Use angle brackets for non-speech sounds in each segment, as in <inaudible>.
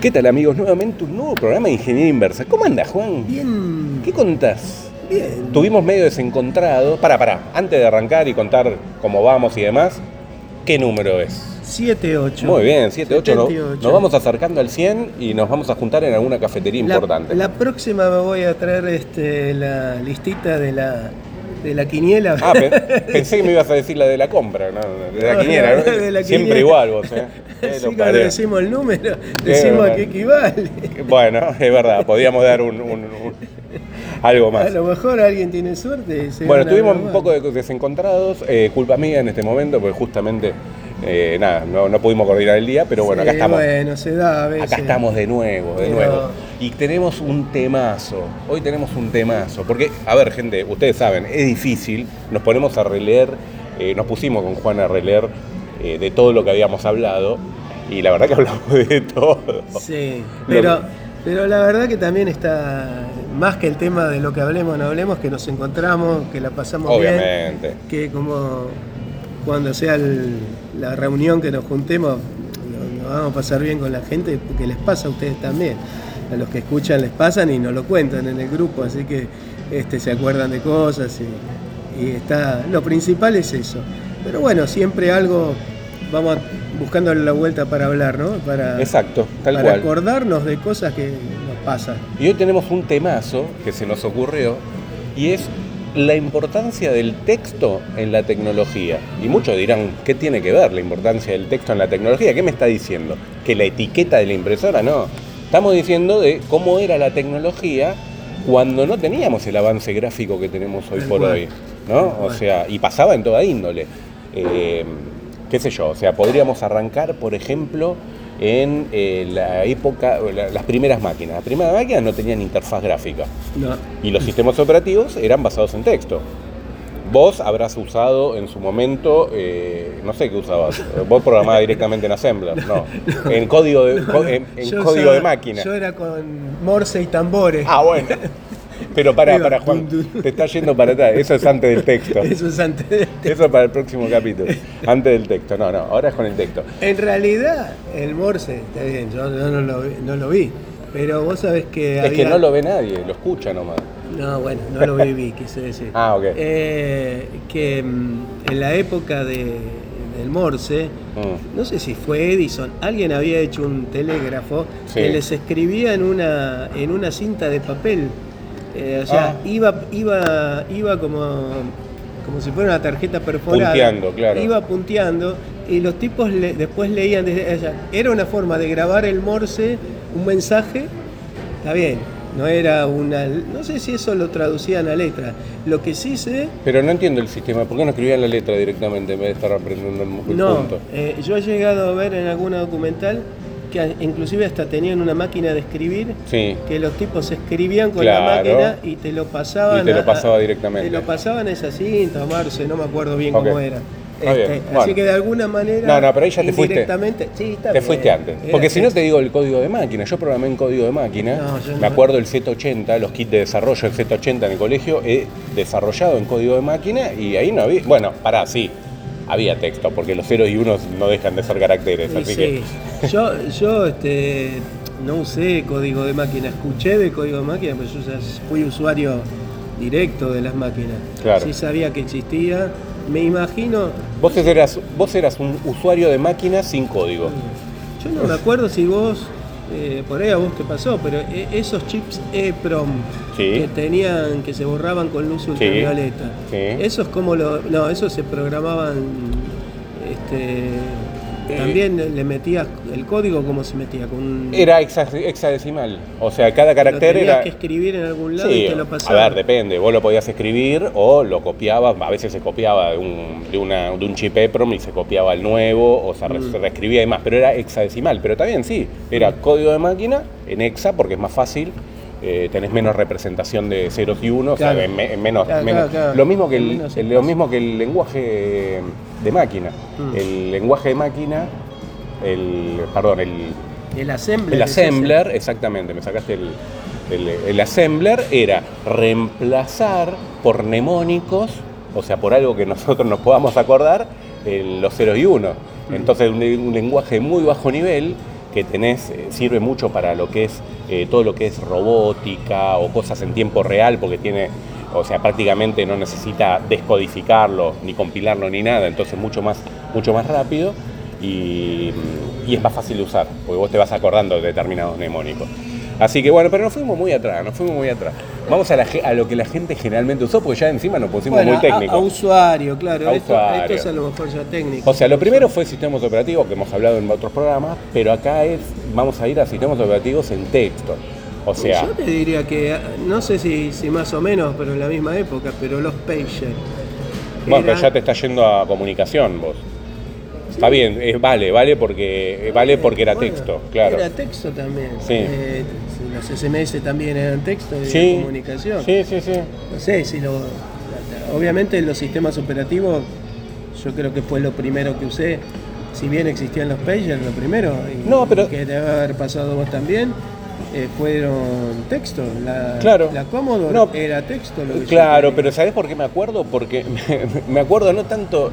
¿Qué tal amigos? Nuevamente un nuevo programa de Ingeniería Inversa. ¿Cómo andas, Juan? Bien. ¿Qué contás? Bien. Tuvimos medio desencontrado. Para, para, antes de arrancar y contar cómo vamos y demás, ¿qué número es? 7-8. Muy bien, 7, 8. Nos, 78. nos vamos acercando al 100 y nos vamos a juntar en alguna cafetería La- importante. La, próxima me voy a traer este, la listita de la, de la quiniela. Ah, pe- pensé que me ibas a decir la de la compra, ¿no? De la No, quiniela, ¿no? de la Siempre quiniela. igual vos, ¿eh? <laughs> Así lo cuando decimos el número, decimos a qué equivale. Bueno, es verdad, podíamos dar un, un- un- algo A más. lo mejor alguien tiene suerte. Bueno, algo un poco de- desencontrados, eh, culpa mía en este momento, porque justamente, eh, nada, no, no pudimos coordinar el día, pero bueno, Sí, acá estamos. Bueno, se da a veces. Acá estamos de nuevo, de Pero- nuevo. Y tenemos un temazo. Hoy tenemos un temazo. Porque, a ver, gente, ustedes saben, es difícil. Nos ponemos a releer, eh, nos pusimos con Juan a releer eh, de todo lo que habíamos hablado. Y la verdad que <laughs> hablamos de todo. Sí, pero, pero la verdad que también está, más que el tema de lo que hablemos, no hablemos, que nos encontramos, que la pasamos bien. Obviamente. que como cuando sea el- la reunión que nos juntemos, lo- nos vamos a pasar bien con la gente, porque les pasa a ustedes también. A los que escuchan les pasan y nos lo cuentan en el grupo, así que este, se acuerdan de cosas y, y está. Lo principal es eso. Pero bueno, siempre algo vamos buscando la vuelta para hablar, ¿no? Para, Exacto, tal para cual. acordarnos de cosas que nos pasan. Y hoy tenemos un temazo que se nos ocurrió y es la importancia del texto en la tecnología. Y muchos dirán, ¿qué tiene que ver la importancia del texto en la tecnología? ¿Qué me está diciendo? ¿Que la etiqueta de la impresora? No. Estamos diciendo de cómo era la tecnología cuando no teníamos el avance gráfico que tenemos hoy por hoy. ¿no? O sea, y pasaba en toda índole. Eh, qué sé yo, o sea, podríamos arrancar, por ejemplo, en eh, la época, la- las primeras máquinas. Las primeras máquinas no tenían interfaz gráfica No. y los sistemas operativos eran basados en texto. Vos habrás usado en su momento, eh, no sé qué usabas, vos programabas directamente en Assembler, no, <laughs> en código de, en, código usaba- de máquina. Yo era con Morse y tambores. Ah, bueno. <laughs> Pero para, para Juan, te está yendo para atrás, eso es antes del texto. <laughs> Eso es antes de- Eso para el próximo capítulo, antes del texto. No, no, ahora es con el texto. En realidad, el Morse, está bien, yo no, no lo, vi- no lo vi, pero vos sabés que Es que no lo ve nadie, lo escucha nomás. No, bueno, no lo viví, <laughs> quise decir. Ah, ok. Eh, que mm, en la época de- del Morse, Mm. no sé si fue Edison, alguien había hecho un telégrafo Sí. que les escribía en una, en una cinta de papel. Eh, o sea, Ah. iba, iba, iba como, como si fuera una tarjeta perforada. Punteando, claro. Iba punteando y los tipos le- después leían desde allá. Era una forma de grabar el Morse, un mensaje, está bien. No era una. No sé si eso lo traducían a letra. Lo que sí sé Pero no entiendo el sistema, ¿por qué no escribían la letra directamente en vez de estar aprendiendo el, No, punto? eh, yo he llegado a ver en alguna documental que inclusive hasta tenían una máquina de escribir, Sí. que los tipos escribían con Claro. la máquina y te lo pasaban. Y te lo a- pasaba a- directamente. Te lo pasaban a esa cinta, Marce, no me acuerdo bien cómo era. Bien, Este, bueno. Así que de alguna manera. No, no, pero ahí ya te fuiste. Sí, está Te bien. fuiste antes. Era Porque si no te digo el código de máquina. Yo programé en código de máquina. No, Me no. acuerdo el Z80, los kits de desarrollo del Z80 en el colegio. He desarrollado en código de máquina y ahí no había. Bueno, pará, sí. Había texto, porque los ceros y unos no dejan de ser caracteres. Sí, así sí. que. Yo, yo este, no usé código de máquina, escuché de código de máquina, pero yo ya fui usuario directo de las máquinas. Claro. Sí sabía que existía. Me imagino, Vos eras, vos eras un usuario de máquina sin código. yo no me acuerdo si vos, eh, por ahí a vos te pasó, pero e- esos chips EEPROM Sí. que tenían, que se borraban con luz ultravioleta, sí. esos como lo, no, esos se programaban, este. También le metías el código como se metía con Era hexa- hexadecimal. O sea, cada Lo carácter tenías era. que escribir en algún lado Sí, y te lo a pasaba. ver, depende. Vos lo podías escribir o lo copiabas. A veces se copiaba de un, de una, de un chip EPROM y se copiaba el nuevo o se, Mm. reescribía y más. Pero era hexadecimal. Pero también sí, era código de máquina en hexa porque es más fácil. eh, tenés menos representación de ceros y unos, Claro. o sea, en me- en menos, Claro, menos- claro, claro. Lo, mismo que el, menos el- lo mismo que el lenguaje de máquina. Mm. El lenguaje de máquina, el, perdón, el, El assembler. el es assembler, exactamente, me sacaste el, el, el assembler, era reemplazar por mnemónicos, o sea, por algo que nosotros nos podamos acordar, el- los ceros y unos. Mm. Entonces, un, un lenguaje muy bajo nivel que tenés eh, sirve mucho para lo que es eh, todo lo que es robótica o cosas en tiempo real, porque tiene, o sea, prácticamente no necesita descodificarlo, ni compilarlo, ni nada, entonces mucho más, mucho más rápido y, y es más fácil de usar, porque vos te vas acordando de determinados mnemónicos. Así que bueno, pero nos fuimos muy atrás, nos fuimos muy atrás. Vamos a, la a lo que la gente generalmente usó, porque ya encima nos pusimos Bueno, muy a- técnicos. A, usuario, claro. A esto, usuario. esto es a lo mejor ya técnico. O sea, lo primero fue sistemas operativos, que hemos hablado en otros programas, pero acá es, vamos a ir a sistemas operativos en texto. O sea, Yo te diría que, no sé si, si más o menos, pero en la misma época, pero los pager. bueno, pero ya te está yendo a comunicación vos. Está bien, es vale, vale porque eh, vale porque era Bueno, texto, claro. Era texto también. Sí. Eh, los SMS también eran texto de Sí, comunicación. sí, sí, sí. No sé si lo. Obviamente los sistemas operativos, yo creo que fue lo primero que usé. Si bien existían los pagers, lo primero, y No, pero- que debe haber pasado vos también, eh, fueron texto. La, Claro. la Commodore No, era texto. Lo que Claro, pero ¿sabés por qué me acuerdo? Porque me, <laughs> me acuerdo no tanto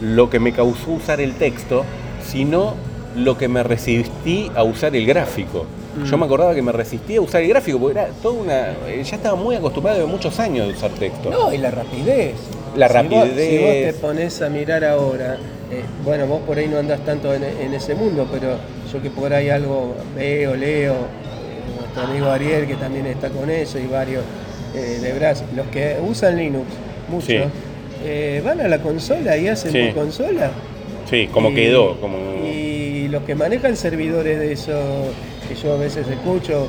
lo que me causó usar el texto, sino lo que me resistí a usar el gráfico. Yo me acordaba que me resistía a usar el gráfico porque era toda una. eh, Ya estaba muy acostumbrado de muchos años de usar texto. No, y la rapidez. La Si vos- rapidez. si vos te pones a mirar ahora, eh, bueno, vos por ahí no andás tanto en, en ese mundo, pero yo que por ahí algo veo, leo, nuestro amigo Ariel que también está con eso y varios eh, de Brasil, los que usan Linux, muchos, Sí. eh, van a la consola y hacen Sí. consola. Sí, como Y- quedó. Como... Y los que manejan servidores de eso, que yo a veces escucho,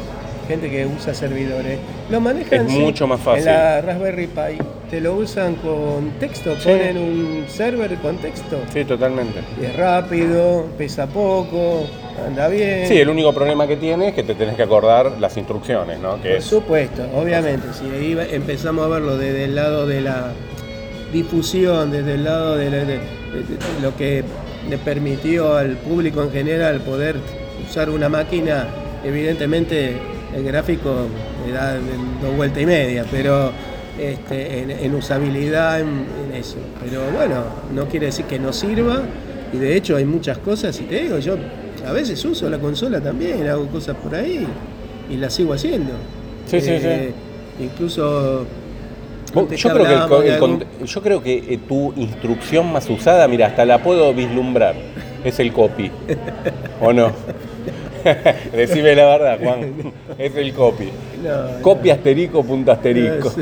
gente que usa servidores, lo manejan Es sí, mucho más fácil. En la Raspberry Pi te lo usan con texto, Sí. ponen un server con texto. Sí, totalmente. Y es rápido, pesa poco, anda bien. Sí, el único problema que tiene es que te tenés que acordar las instrucciones, ¿no? Que Por es, supuesto, obviamente, si ahí empezamos a verlo desde el lado de la difusión, desde el lado de, la- de- de- de lo que le permitió al público en general poder usar una máquina, evidentemente el gráfico le da dos vueltas y media, pero este, en, en usabilidad, en, en eso. Pero bueno, no quiere decir que no sirva, y de hecho hay muchas cosas, y te digo, yo a veces uso la consola también, hago cosas por ahí, y las sigo haciendo. Sí, sí, Eh, Incluso... Creo, que el el algún- yo creo que eh, tu instrucción más usada, mira, hasta la puedo vislumbrar, es el copy. ¿O no? <laughs> <laughs> Decime la verdad, Juan. Es el copy. No, Copy asterisco, punto asterisco. Sí,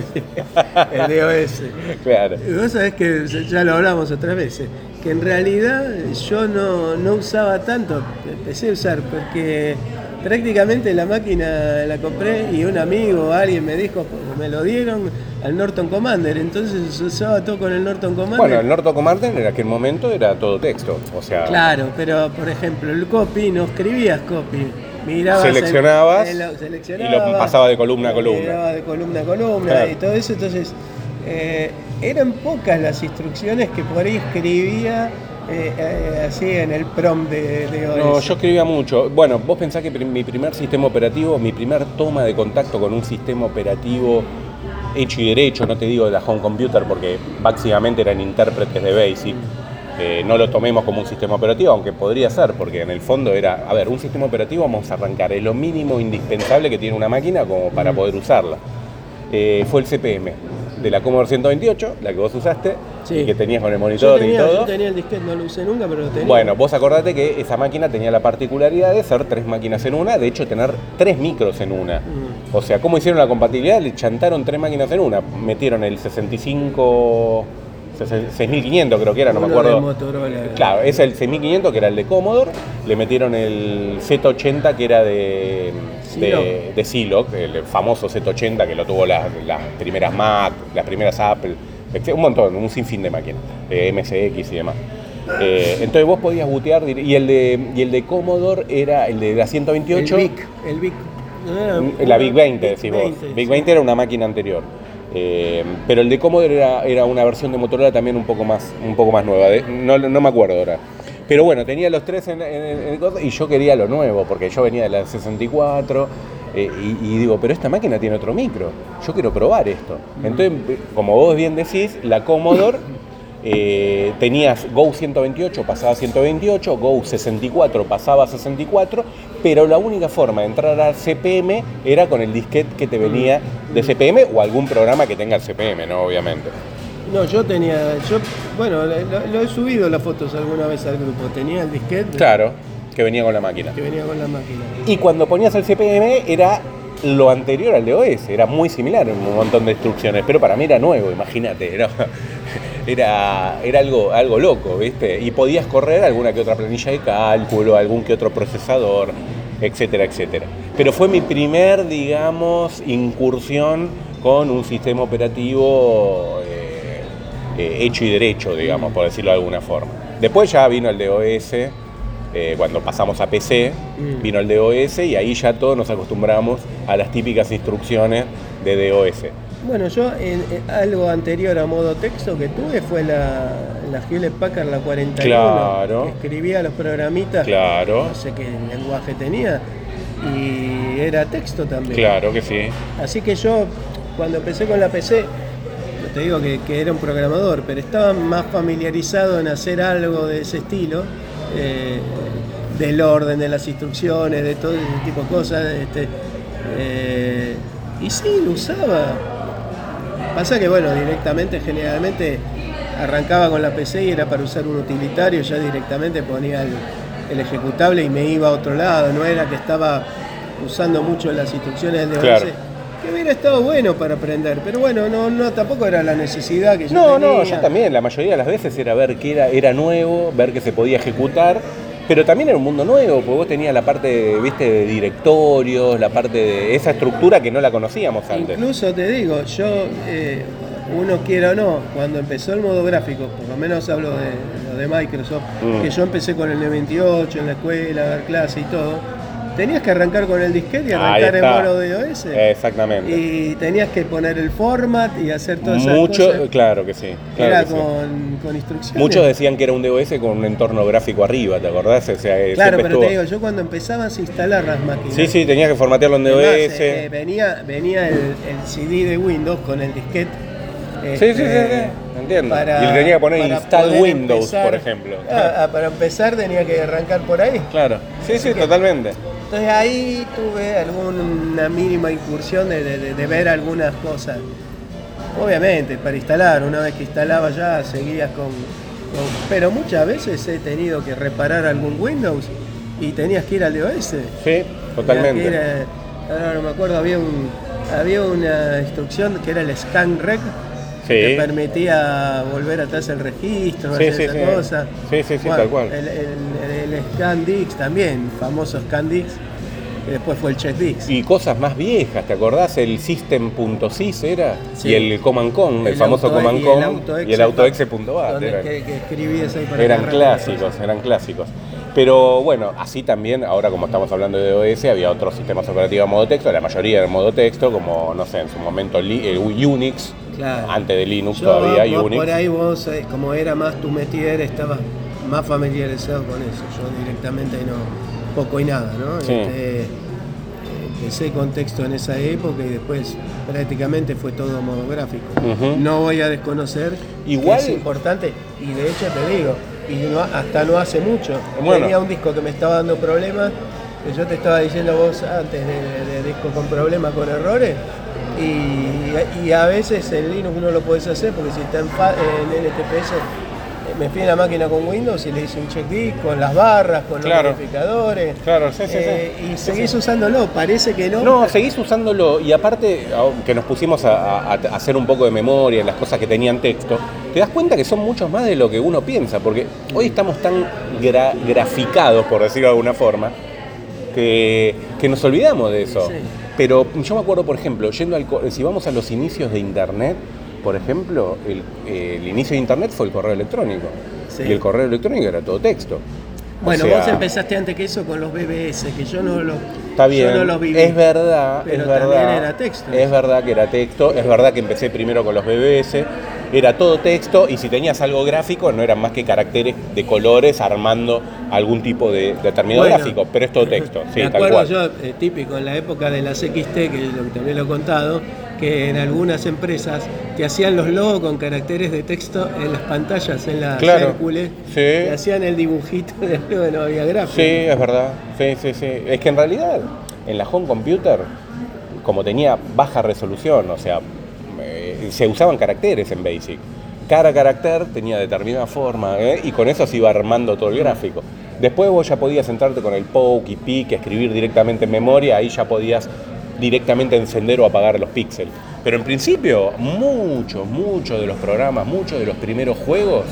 el DOS. <laughs> Claro. Vos sabés que ya lo hablamos otras veces, que en realidad yo no, no usaba tanto, empecé a usar porque prácticamente la máquina la compré y un amigo, alguien me dijo, me lo dieron al Norton Commander, entonces usaba todo con el Norton Commander. Bueno, el Norton Commander en aquel momento era todo texto. O sea, Claro, pero por ejemplo, el copy, no escribías copy. Mirabas el- Seleccionabas el- y seleccionabas, lo pasaba de columna a columna. Miraba de columna a columna Claro. y todo eso. Entonces, eh, eran pocas las instrucciones que por ahí escribía eh, eh, así en el prom de, de OS. No, yo escribía mucho. Bueno, vos pensás que mi primer sistema operativo, mi primer toma de contacto con un sistema operativo hecho y derecho, no te digo de la home computer porque básicamente eran intérpretes de BASIC. Eh, no lo tomemos como un sistema operativo, aunque podría ser, porque en el fondo era, a ver, un sistema operativo vamos a arrancar, es lo mínimo indispensable que tiene una máquina como para poder usarla. Eh, fue el CPM de la Commodore 128, la que vos usaste, Sí. y que tenías con el yo monitor tenía, y todo. yo tenía el disquete, no lo usé nunca, pero lo tenía. Bueno, vos acordate que esa máquina tenía la particularidad de ser tres máquinas en una, de hecho tener tres micros en una. Mm. O sea, ¿cómo hicieron la compatibilidad? Le chantaron tres máquinas en una. Metieron el 65, 6500 creo que era, no me Uno acuerdo. Motorola. Claro, es el 6500 que era el de Commodore, le metieron el Z80 que era de. De, de el famoso Z80 que lo tuvo las, las primeras Mac, las primeras Apple, etc. un montón, un sinfín de máquinas, de MSX y demás. Eh, entonces vos podías bootear y el de y el de Commodore era el de la 128 El Vic, el Vic. Ah, la Big 20 decís vos. 20, Big sí. 20 era una máquina anterior. Eh, pero el de Commodore era, era una versión de Motorola también un poco más, un poco más nueva. de- no, no me acuerdo ahora. Pero bueno, tenía los tres en, el y yo quería lo nuevo, porque yo venía de la 64 eh, y, y digo, pero esta máquina tiene otro micro. Yo quiero probar esto. Entonces, como vos bien decís, la Commodore <laughs> eh, tenías Go 128, pasaba a 128, Go 64, pasaba a 64, pero la única forma de entrar al CPM era con el disquete que te venía de CPM o algún programa que tenga el CPM, ¿no? Obviamente. No, yo tenía, yo, bueno, lo, lo he subido las fotos alguna vez al grupo. Tenía el disquete Claro, que venía con la máquina. que venía con la máquina. Y cuando ponías el CPM era lo anterior al DOS, era muy similar en un montón de instrucciones, pero para mí era nuevo, imagínate, era, <laughs> era, era algo, algo loco, ¿viste? Y podías correr alguna que otra planilla de cálculo, algún que otro procesador, etcétera, etcétera. Pero fue mi primer, digamos, incursión con un sistema operativo eh, hecho y derecho, digamos, por decirlo de alguna forma. Después ya vino el DOS, eh, cuando pasamos a PC, Mm. vino el DOS y ahí ya todos nos acostumbramos a las típicas instrucciones de DOS. Bueno, yo en, en algo anterior a modo texto que tuve fue la, la Hewlett Packard, la 41, Claro. que escribía los programitas, Claro, no sé qué lenguaje tenía, y era texto también. claro que sí. Así que yo, cuando empecé con la PC, te digo que, que era un programador, pero estaba más familiarizado en hacer algo de ese estilo, eh, del orden de las instrucciones, de todo ese tipo de cosas. este, eh, y sí, lo usaba. Pasa que, bueno, directamente, generalmente arrancaba con la PC y era para usar un utilitario, ya directamente ponía el, el ejecutable y me iba a otro lado, no era que estaba usando mucho las instrucciones del DOS. Claro. Que hubiera estado bueno para aprender, pero bueno, no, no tampoco era la necesidad que yo No, tenía. no, yo también. La mayoría de las veces era ver que era, era nuevo, ver que se podía ejecutar. Pero también era un mundo nuevo, porque vos tenías la parte, viste, de directorios, la parte de esa estructura que no la conocíamos antes. Incluso te digo, yo, eh, uno quiera o no, cuando empezó el modo gráfico, por lo menos hablo de de Microsoft, Mm. que yo empecé con el 98 en la escuela, a dar clase y todo, tenías que arrancar con el disquete y arrancar en mono de OS. Exactamente. Y tenías que poner el format y hacer todas esas Mucho, cosas. claro que sí. claro era que sí. con, con instrucciones. Muchos decían que era un DOS con un entorno gráfico arriba, ¿te acordás? O sea, eh, Claro, pero te estuvo- digo, yo cuando empezabas a instalar las máquinas. Sí, sí, tenías que formatearlo en DOS. más, eh, venía, venía el, el CD de Windows con el disquete. Sí, sí, sí, este, sí, entiendo. para- y le tenía que poner install Windows, empezar- por ejemplo. Ah, ah, para empezar tenía que arrancar por ahí. Claro. Sí, sí, Así que- totalmente. Entonces ahí tuve alguna mínima incursión de, de- ver algunas cosas. Obviamente, para instalar, una vez que instalaba ya seguías con, con- Pero muchas veces he tenido que reparar algún Windows y tenías que ir al DOS. Sí, totalmente. a- ahora no me acuerdo, había, un, había una instrucción que era el scan rec Sí. que te permitía volver atrás el registro, Sí, hacer sí, esa sí. cosa. Sí, sí, sí, Bueno, tal cual. El, el, el scan dix también, famoso scan dix, que después fue el check dix. Y cosas más viejas, ¿te acordás? El System.sys era y el Command Com, el, El famoso Command y el autoexe.bat. eran- que, que escribías ahí para Eran clásicos, eran clásicos. Pero bueno, así también, ahora como estamos hablando de OS, había otros sistemas operativos a modo texto, la mayoría en modo texto, como, no sé, en su momento el Unix, Claro. antes de Linux Yo, todavía, vos Unix. por ahí vos, eh, como era más tu métier, estabas más familiarizado con eso. Yo directamente no, poco y nada, ¿no? Sí. Este, eh, empecé con texto en esa época y después prácticamente fue todo modo gráfico. Ujú. No voy a desconocer Igual- que es importante y de hecho te digo, y no- hasta no hace mucho, Bueno. tenía un disco que me estaba dando problemas, que yo te estaba diciendo vos antes de, de- de disco con problemas, con errores, y, y a veces en Linux no lo puedes hacer porque si está en, en LTPS eh, me en la máquina con Windows y le hice un check con las barras, con Claro. los verificadores. Claro, sí, sí, sí. eh, Y seguís usándolo, parece que no. No, seguís usándolo y aparte que nos pusimos a, a- a hacer un poco de memoria en las cosas que tenían texto, te das cuenta que son muchos más de lo que uno piensa, porque hoy estamos tan gra- graficados, por decirlo de alguna forma, que, que nos olvidamos de eso. Sí. Pero yo me acuerdo, por ejemplo, yendo al, si vamos a los inicios de Internet, por ejemplo, el, el inicio de Internet fue el correo electrónico. Sí. Y el correo electrónico era todo texto. O Bueno, sea, vos empezaste antes que eso con los BBS, que yo no lo Está bien, yo no los viví. es verdad, Pero es verdad. también era texto. Es verdad que era texto, es verdad que empecé primero con los BBS, era todo texto y si tenías algo gráfico no eran más que caracteres de colores armando algún tipo de determinado Bueno, gráfico, pero es todo texto, sí, Me tal acuerdo cual. yo, eh, típico en la época de las XT, que también lo he contado, que en algunas empresas te hacían los logos con caracteres de texto en las pantallas, en las Claro, Hércules, sí. te hacían el dibujito de que no había gráfico. Sí, es verdad. Sí, sí, sí. Es que en realidad en la home computer, como tenía baja resolución, o sea, eh, se usaban caracteres en Basic. Cada carácter tenía determinada forma ¿eh? y con eso se iba armando todo el gráfico. Después vos ya podías sentarte con el poke y pique, escribir directamente en memoria, ahí ya podías directamente encender o apagar los píxeles. Pero en principio, muchos, muchos de los programas, muchos de los primeros juegos,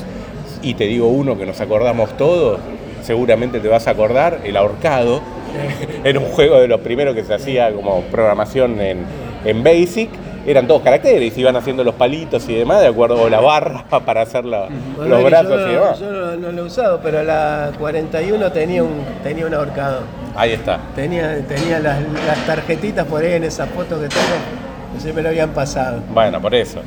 y te digo uno que nos acordamos todos, seguramente te vas a acordar, el ahorcado, <laughs> era un juego de los primeros que se hacía como programación en, en Basic, eran todos caracteres, iban haciendo los palitos y demás, de acuerdo, o la barra <laughs> para hacer la- Bueno, los brazos yo, y no- demás. yo no, no lo he usado, pero la 41 tenía un, tenía un ahorcado. Ahí está. Tenía, tenía las, las tarjetitas por ahí en esa foto que tengo, que se me lo habían pasado. Bueno, por eso.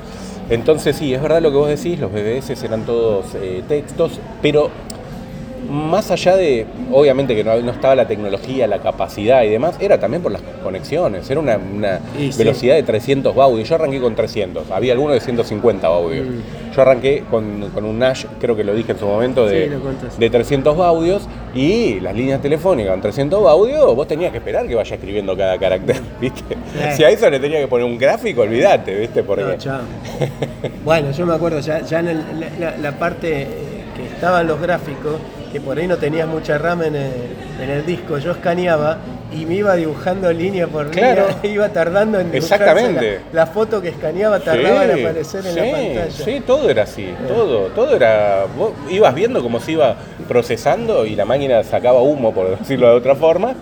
Entonces sí, es verdad lo que vos decís, los BBS eran todos eh, textos, pero más allá de, obviamente que no, no estaba la tecnología, la capacidad y demás, era también por las conexiones, era una, una sí. velocidad de 300 baudios. Yo arranqué con 300, había algunos de 150 baudios. Mm. Yo arranqué con, con un Nash, creo que lo dije en su momento, de, Sí, de 300 baudios y las líneas telefónicas en 300 baudios, vos tenías que esperar que vaya escribiendo cada carácter, <laughs> ¿viste? Sí. Si a eso le tenía que poner un gráfico, olvídate, ¿viste? Porque... No, chao. bueno, yo me acuerdo ya, ya en el- la, parte eh, que estaban los gráficos, que por ahí no tenías mucha RAM en el, en el disco, yo escaneaba y me iba dibujando línea por Claro. línea, <laughs> iba tardando en Exactamente. La, la foto que escaneaba tardaba en aparecer en sí, la pantalla. Sí, todo era así, todo, todo era, vos ibas viendo cómo se iba procesando y la máquina sacaba humo, por <laughs> decirlo de otra forma,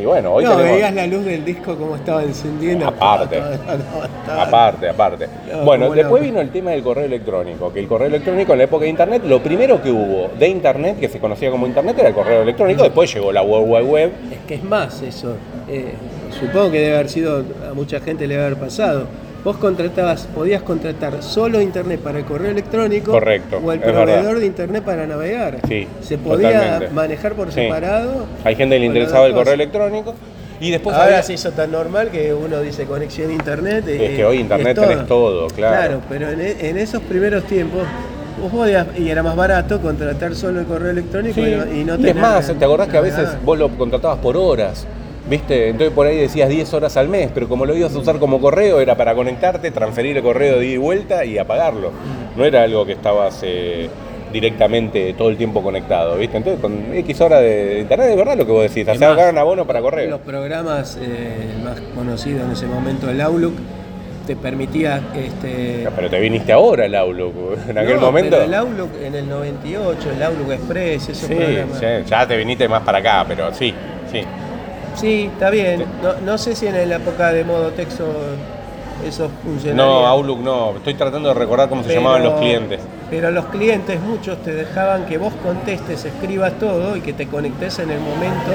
y bueno, hoy no, tenemos... veías la luz del disco como estaba encendiendo. Aparte. <laughs> Aparte, aparte. No, bueno, después vino el tema del correo electrónico, que el correo electrónico en la época de Internet, lo primero que hubo de Internet, que se conocía como Internet, era el correo electrónico, después llegó la World Wide Web, Es que es más eso. Eh, supongo que debe haber sido, a mucha gente le debe haber pasado. Vos contratabas, podías contratar solo internet para el correo electrónico Correcto, o el proveedor verdad. de internet para navegar. Sí, Se podía totalmente. manejar por Sí. separado. hay gente que le interesaba el correo electrónico, y después Ahora había- se hizo tan normal que uno dice conexión a internet. y- Es que hoy internet es tenés todo, claro. Claro, pero en, e- en esos primeros tiempos vos podías, y era más barato contratar solo el correo electrónico Sí, y no, y no y tener. es más, ¿te acordás que a veces vos lo contratabas por horas? ¿Viste? Entonces por ahí decías 10 horas al mes, pero como lo ibas a usar como correo, era para conectarte, transferir el correo de ida y vuelta y apagarlo. No era algo que estabas eh, directamente todo el tiempo conectado, ¿viste? Entonces con X horas de internet, de verdad lo que vos decís, Es hacer más, un abono para correo. Los programas eh, más conocidos en ese momento, el Outlook, te permitía este, Ya, Pero te viniste ahora el Outlook, <laughs> en aquel No, momento. pero el Outlook en el 98, el Outlook Express, esos Sí, programas. sí, ya te viniste más para acá, pero sí, sí. Sí, está bien. No, no sé si en la época de modo texto eso funcionaría. No, Outlook no, estoy tratando de recordar cómo se llamaban los clientes. Pero los clientes, muchos te dejaban que vos contestes, escribas todo y que te conectes en el momento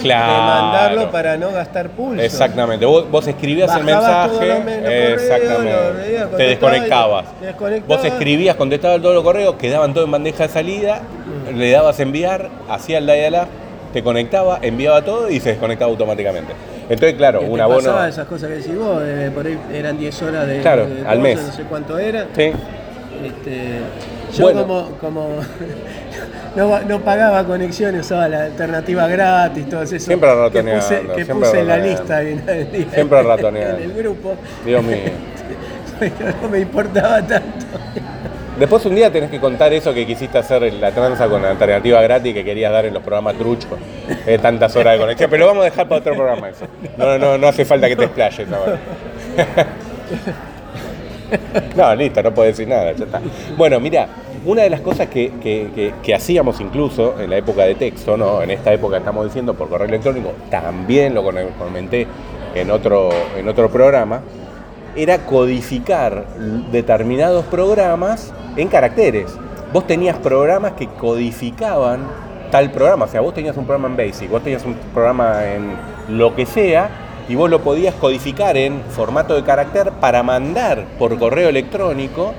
Claro. de mandarlo para no gastar pulso. Exactamente, vos, vos escribías el Bajabas mensaje, los me- los correos, exactamente, los te desconectabas. Vos escribías, contestabas todos los correos, quedaban todo en bandeja de salida, le dabas enviar, hacía el dial-up, te conectaba, enviaba todo y se desconectaba automáticamente. Entonces, claro, Que un abono. pasaba esas cosas que decís vos, eh, por ahí eran 10 horas de, Claro, de al cosa, mes. no sé cuánto era. Sí, Este, yo Bueno. como, como <laughs> no, no pagaba conexiones, usaba la alternativa gratis, todo eso. Siempre que ratoneando, puse, que siempre puse en la lista en Siempre ratoneando. <laughs> en el grupo. Dios mío. <laughs> No me importaba tanto. Después un día tenés que contar eso que quisiste hacer la tranza con la alternativa gratis que querías dar en los programas truchos, eh, tantas horas de conexión. Pero lo vamos a dejar para otro programa eso. No, no, no hace falta que te explayes <laughs> ahora. No, listo, no puedo decir nada, ya está. Bueno, mira, una de las cosas que, que- que- hacíamos incluso en la época de texto, ¿no? En esta época estamos diciendo por correo electrónico, también lo comenté en otro, en otro programa, era codificar determinados programas en caracteres. Vos tenías programas que codificaban tal programa, o sea, vos tenías un programa en Basic, vos tenías un programa en lo que sea, y vos lo podías codificar en formato de carácter para mandar por correo electrónico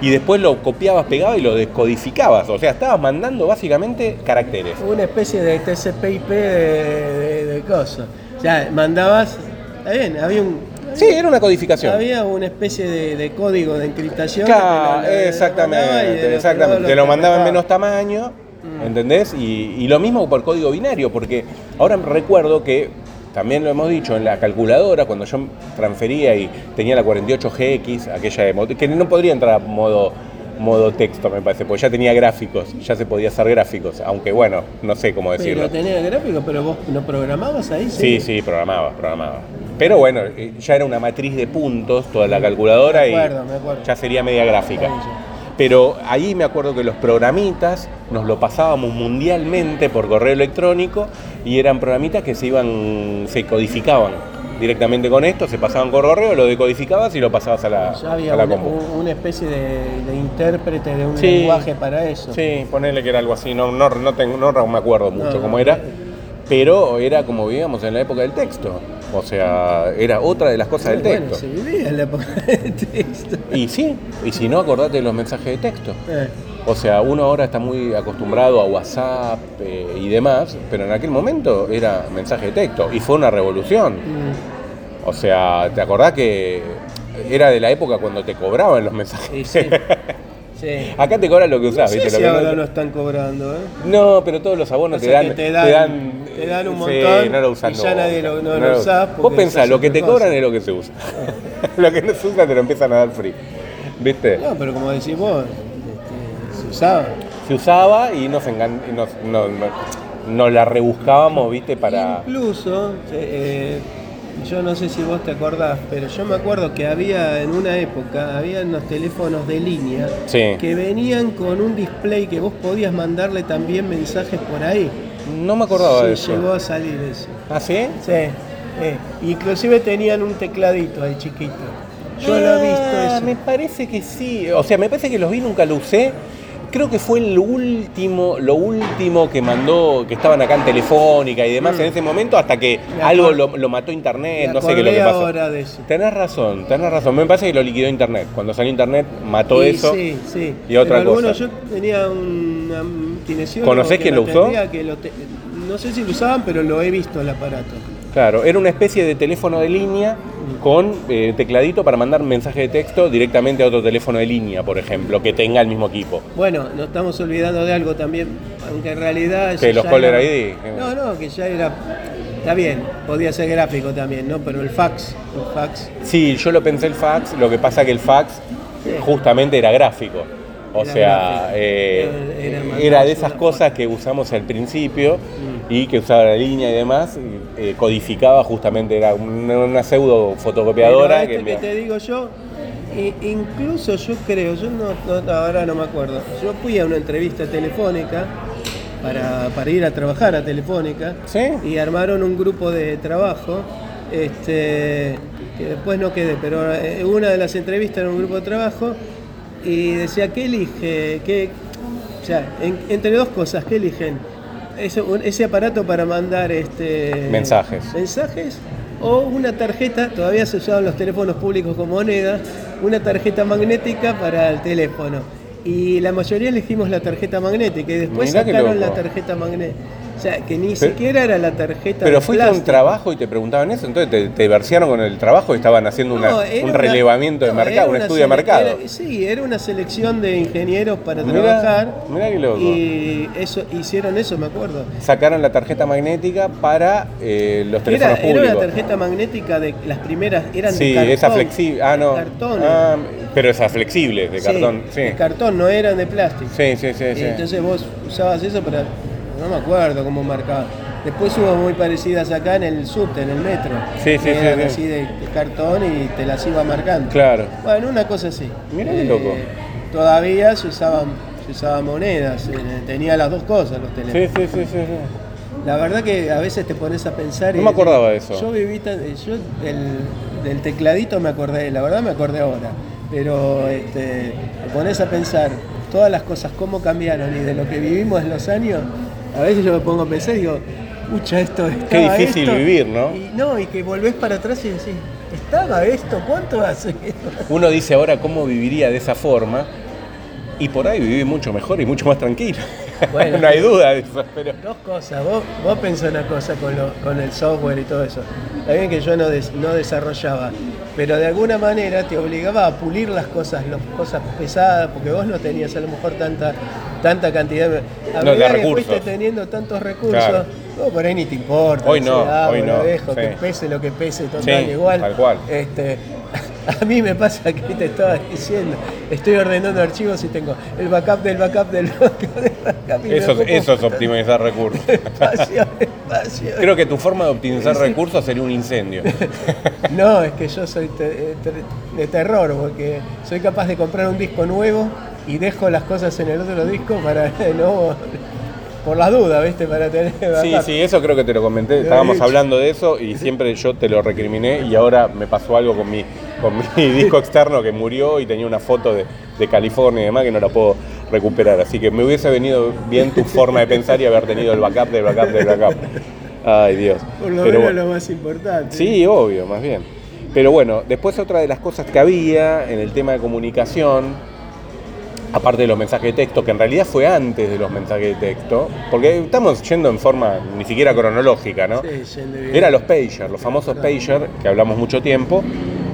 y después lo copiabas, pegabas y lo descodificabas. O sea, estabas mandando básicamente caracteres. Una especie de TCP/IP de, de, cosas. O sea, mandabas. Está bien, había un. Sí, era una codificación. Había una especie de, de código de encriptación. Claro, lo- lo- lo exactamente, de lo exactamente. Te lo mandaba en menos tamaño, ¿entendés? Y, y lo mismo por código binario, porque ahora recuerdo que, también lo hemos dicho, en la calculadora, cuando yo transfería y tenía la 48GX, aquella de que no podría entrar a modo, modo texto, me parece, porque ya tenía gráficos, ya se podía hacer gráficos, aunque bueno, no sé cómo decirlo. Pero tenía gráfico, pero vos no programabas ahí, Sí, sí, programaba, programaba. Pero bueno, eh, ya era una matriz de puntos toda la calculadora Me acuerdo, y me acuerdo. ya sería media gráfica. Pero ahí me acuerdo que los programitas nos lo pasábamos mundialmente por correo electrónico y eran programitas que se iban, se codificaban directamente con esto, se pasaban por correo, lo decodificabas y lo pasabas a la, Ya había a la una, compu. un- una especie de, de intérprete de un Sí. lenguaje para eso. Sí, ponele que era algo así, no, no, no, tengo, no me acuerdo mucho No, cómo era, pero era como vivíamos en la época del texto. O sea, era otra de las cosas del Bueno, texto. se vivía en la época <laughs> del texto. Y sí, y si no, acordate de los mensajes de texto. Eh, O sea, uno ahora está muy acostumbrado a WhatsApp eh, y demás, pero en aquel momento era mensaje de texto y fue una revolución. mm, O sea, ¿te acordás que era de la época cuando te cobraban los mensajes? y sí. <laughs> sí. Acá te cobran lo que No usás, sé ¿viste? si Lo que ahora no- lo están cobrando, ¿eh? No, pero todos los abonos O te dan, te dan- te dan un sí, montón no lo usan y ya nadie lo- no lo usás Vos pensás, lo que te cosa. cobran es lo que se usa. <laughs> lo que no se usa te lo empiezan a dar free. ¿Viste? No, pero como decís vos, este, se usaba. Se usaba y nos, engan- y nos, no- no- nos la rebuscábamos, ¿viste? Para... Incluso, eh, yo no sé si vos te acordás, pero yo me acuerdo que había en una época, había unos teléfonos de línea Sí. que venían con un display que vos podías mandarle también mensajes por ahí. No me acordaba de Sí, eso. llegó a salir eso. ¿Ah, sí? Sí, eh, inclusive tenían un tecladito ahí chiquito. Yo lo he visto Ah, eso. Me parece que sí. O sea, me parece que los vi, nunca lo usé. Creo que fue el último, lo último que mandó, que estaban acá en Telefónica y demás Mm. en ese momento, hasta que algo lo, lo mató internet, no sé qué es lo que pasó. ahora de eso. Tenés razón, tenés razón. Me parece que lo liquidó internet. Cuando salió internet, mató Y eso. Sí, sí. y otra Pero cosa. yo tenía un, un kinesiólogo ¿Conocés quién lo usó? atendía que lo te- no sé si lo usaban, pero lo he visto el aparato. Claro, era una especie de teléfono de línea con eh, tecladito para mandar mensaje de texto directamente a otro teléfono de línea, por ejemplo, que tenga el mismo equipo. Bueno, nos estamos olvidando de algo también, aunque en realidad... Que los caller era- ID. No, no, que ya era... Está bien, podía ser gráfico también, ¿no? Pero el fax, el fax... Sí, yo lo pensé el fax, lo que pasa que el fax Sí. justamente era gráfico. O Era sea, gráfico. eh, Era- era era, mandarse de esas cosas que usamos al principio Mm. Y que usaba la línea y demás, eh, codificaba justamente, era una, una pseudo fotocopiadora. Pero que te digo yo, incluso yo creo, yo no, no- ahora no me acuerdo, yo fui a una entrevista telefónica para, para ir a trabajar a Telefónica ¿Sí? y armaron un grupo de trabajo, este, que después no quedé, pero eh, una de las entrevistas era un grupo de trabajo y decía, ¿qué elige? ¿Qué, o sea, en- entre dos cosas, ¿qué eligen? Ese, aparato para mandar este, Mensajes. mensajes o una tarjeta, todavía se usaban los teléfonos públicos con moneda, una tarjeta magnética para el teléfono. Y la mayoría elegimos la tarjeta magnética y después Mirá sacaron la tarjeta magnética. O sea, que ni Pero- siquiera era la tarjeta Pero de fuiste a un trabajo y te preguntaban eso, entonces te, te versearon con el trabajo y estaban haciendo No, era un una- relevamiento de mercado, era un estudio de mercado. era- sí, era una selección de ingenieros para Mirá, trabajar. mirá qué loco. Y eso, hicieron eso, me acuerdo. Sacaron la tarjeta magnética para eh, los Era, teléfonos era públicos. una tarjeta magnética de las primeras, eran Sí, de cartón. esa flexible. Ah, no. cartón. Ah, pero esas flexibles de Sí, cartón. Sí. De cartón, no eran de plástico. Sí, sí, sí. Sí. entonces vos usabas eso para. No me acuerdo cómo marcaba. Después hubo muy parecidas acá en el subte, en el metro. Sí, sí, Que sí, eran sí. así de, cartón y te las iba marcando. Claro. Bueno, una cosa así. Eh, Mirá qué loco. Todavía se usaban, se usaban monedas, eh, tenía las dos cosas los teléfonos. Sí, sí, sí, sí. sí. La verdad que a veces te pones a pensar y No me acordaba de eso. Yo viví tan- yo del, del tecladito me acordé, la verdad me acordé ahora, pero este, te pones a pensar todas las cosas cómo cambiaron y de lo que vivimos en los años, a veces yo me pongo a pensar y digo, pucha, esto Qué estaba difícil esto", vivir, ¿no? Y no, y que volvés para atrás y decís, ¿estaba esto? ¿Cuánto hace? Uno dice ahora cómo viviría de esa forma y por ahí viví mucho mejor y mucho más tranquilo. <laughs> Bueno, no hay duda de eso, pero... Dos cosas, vos, vos pensás una cosa con, lo- con el software y todo eso. Bien que yo no, des- no desarrollaba, pero de alguna manera te obligaba a pulir las cosas, las cosas pesadas, porque vos no tenías a lo mejor tanta, tanta cantidad de, a No, de que fuiste teniendo tantos recursos, Claro. vos por ahí ni te importa. Hoy no, "Ah, hoy no, dejo, sí. que pese lo que pese, total, Sí, igual. tal cual. Este, <laughs> a mí me pasa que te estaba diciendo, estoy ordenando archivos y tengo el backup del backup del backup del backup. Eso, eso es optimizar recursos. <laughs> espacio, espacio. Creo que tu forma de optimizar recursos sería un incendio. <laughs> No, es que yo soy te- de terror, porque soy capaz de comprar un disco nuevo y dejo las cosas en el otro disco para <laughs> no. por las dudas, ¿viste? Para tener. Sí, sí, eso creo que te lo comenté. Estábamos dicho. hablando de eso y siempre yo te lo recriminé y ahora me pasó algo con mi, con mi <laughs> disco externo que murió y tenía una foto de, de California y demás que no la puedo recuperar. Así que me hubiese venido bien tu forma de pensar y haber tenido el backup del backup del backup. Ay, Dios. Por lo Pero menos lo más importante. Sí, obvio, más bien. Pero bueno, después otra de las cosas que había en el tema de comunicación, aparte de los mensajes de texto, que en realidad fue antes de los mensajes de texto, porque estamos yendo en forma ni siquiera cronológica, ¿no? Sí. Era los pager, los famosos pager, que hablamos mucho tiempo,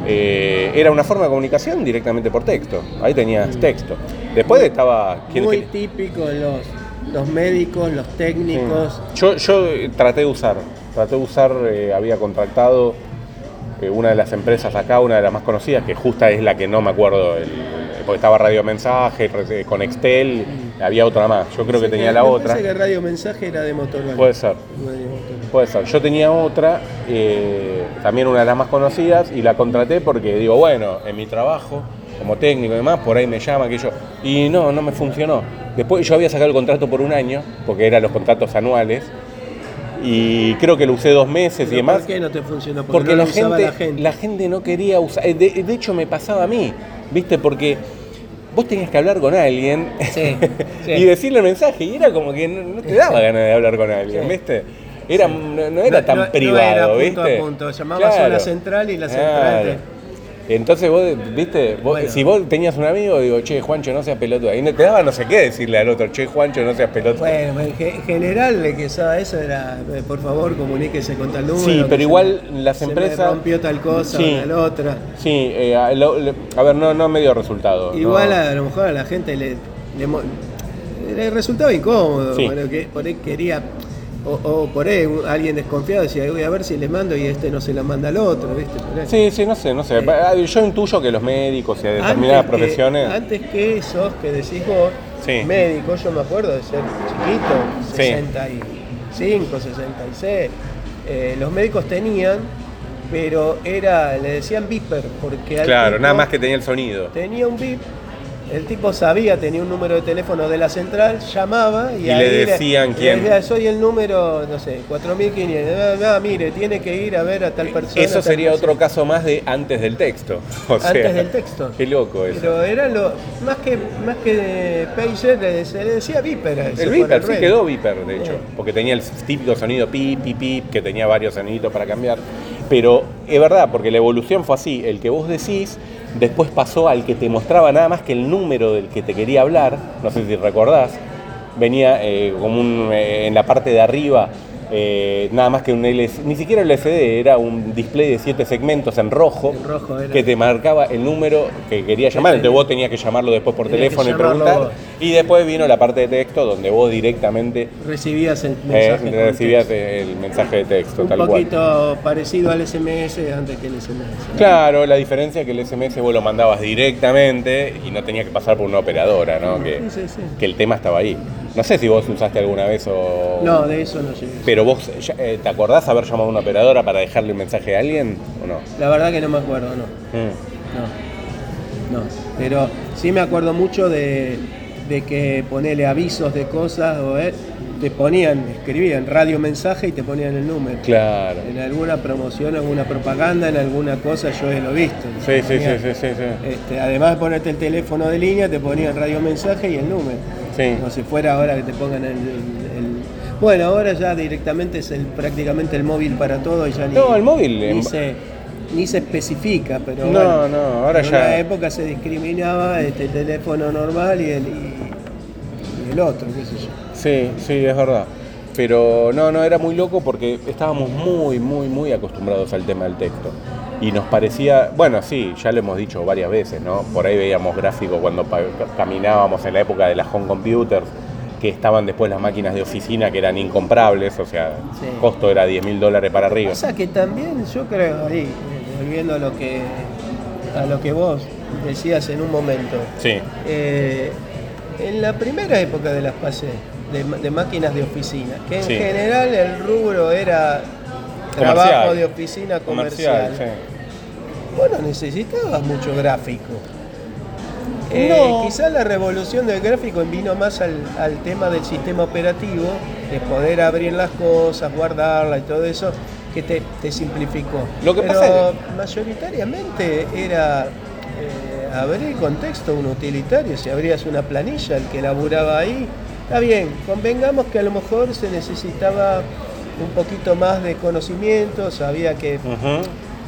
eh, era una forma de comunicación directamente por texto. Ahí tenías texto. Después estaba... ¿quién- Muy típico los, los médicos, los técnicos. Yo, yo eh, traté de usar, traté de usar, eh, había contratado eh, una de las empresas acá, una de las más conocidas, que justa es la que no me acuerdo, el- porque estaba Radio Mensaje, re- con Excel, había otra más, yo creo que tenía la otra. Parece que Radio Mensaje era de Motorola. Puede ser. Puede ser. Yo tenía otra, eh, también una de las más conocidas, y la contraté porque digo, bueno, en mi trabajo, como técnico y demás, por ahí me llama que yo. Y no, no me funcionó. Después yo había sacado el contrato por un año, porque eran los contratos anuales, y creo que lo usé dos meses y ¿Pero demás. ¿Por qué no te funcionó? Porque, Porque no la, gente, la gente. la gente no quería usar. De, de hecho, me pasaba a mí, ¿viste? Porque vos tenías que hablar con alguien Sí, <laughs> sí. y decirle el mensaje, y era como que no, no te daba ganas de hablar con alguien, Sí. ¿viste? Era, no, no era tan privado, era punto ¿viste? a punto, llamabas a la central y la central te- Entonces vos, ¿viste? Vos- Bueno. Si vos tenías un amigo, digo, che, Juancho, no seas pelotudo. Ahí no te daba no sé qué decirle al otro, che, Juancho, no seas pelotudo. Bueno, en ge- general el que usaba eso era, eh, por favor, comuníquese con tal número. Sí, pero igual las se me empresas- rompió tal cosa, Sí. o la otra. Sí, eh, a, lo- a ver, no, no me dio resultado. Igual no. a, lo mejor a la gente le, le, le resultaba incómodo, Sí. bueno, que por ahí quería, o, o por ahí alguien desconfiado decía, voy a ver si le mando y este no se la manda al otro, ¿viste? Sí, sí, no sé, no sé. Eh. Ah, Yo intuyo que los médicos y determinadas Antes que- profesiones. antes que esos que decís vos, Sí. médicos, yo me acuerdo de ser chiquito, Sí. 65, 66. eh, los médicos tenían, pero era, le decían beeper, porque al claro, nada más que tenía el sonido. tenía un bip. El tipo sabía, tenía un número de teléfono de la central, llamaba y, Y ahí le decían le quién. decía, soy el número, no sé, 4500. Ah, ah, mire, tiene que ir a ver a tal persona. Eso tal sería persona. otro caso más de antes del texto. <laughs> O sea, Antes del texto. Qué loco eso. Pero era lo. Más que, más que pager, le, decía viper a eso. el Viper, sí quedó Viper, de hecho, porque tenía el típico sonido pip, pip, pip, que tenía varios soniditos para cambiar. Pero es verdad, porque la evolución fue así, el que vos decís, después pasó al que te mostraba nada más que el número del que te quería hablar, no sé si recordás, venía eh, como un, eh, en la parte de arriba, eh, nada más que un LCD, ni siquiera el LCD, era un display de siete segmentos en rojo, rojo que te marcaba el número que quería llamar, entonces vos tenías que llamarlo después por teléfono y preguntar. Y después vino la parte de texto donde vos directamente Recibías el eh, mensaje. con recibías el mensaje de texto, Un tal cual. poquito parecido al SMS antes que el SMS. Claro, la diferencia es que el SMS vos lo mandabas directamente y no tenía que pasar por una operadora, ¿no? Que, Sí, sí, sí. que el tema estaba ahí. No sé si vos usaste alguna vez o... No, de eso no llegué. Pero vos, eh, ¿te acordás haber llamado a una operadora para dejarle un mensaje a alguien o no? La verdad que no me acuerdo, no. Mm. No. No. Pero sí me acuerdo mucho de, de que ponerle avisos de cosas o eh, te ponían, escribían radio mensaje y te ponían el número. Claro. En alguna promoción, alguna propaganda, en alguna cosa yo lo he visto. Sí, sí, sí, Ponían, sí, sí, sí. este, además de ponerte el teléfono de línea, te ponían radio mensaje y el número. Sí. Como si fuera ahora que te pongan el, el- el- Bueno, ahora ya directamente es el, prácticamente el móvil para todo y ya ni, No, el móvil, ni en- se, ni se especifica, pero No, bueno, no, ahora en ya- una época se discriminaba este, el teléfono normal y el, y el otro, qué sé yo. Sí, sí, es verdad. Pero no, no, era muy loco porque estábamos muy, muy, muy acostumbrados al tema del texto. Y nos parecía, bueno, sí, ya lo hemos dicho varias veces, ¿no? Por ahí veíamos gráficos cuando caminábamos en la época de las home computers, que estaban después las máquinas de oficina que eran incomprables, o sea, Sí. el costo era 10 mil dólares para arriba. Pasa que también yo creo ahí, volviendo a lo que a lo que vos decías en un momento, Sí, eh, en la primera época de las PASE, de, máquinas de oficina, que en Sí. general el rubro era Comercial. trabajo de oficina comercial, comercial, vos no necesitabas mucho gráfico. Eh, No. Quizás la revolución del gráfico vino más al, al tema del sistema operativo, de poder abrir las cosas, guardarlas y todo eso, que te, te simplificó. Lo que Pero pasa es mayoritariamente era eh, abrir con texto un utilitario, si abrías una planilla, el que laburaba ahí, está bien, convengamos que a lo mejor se necesitaba un poquito más de conocimientos, había que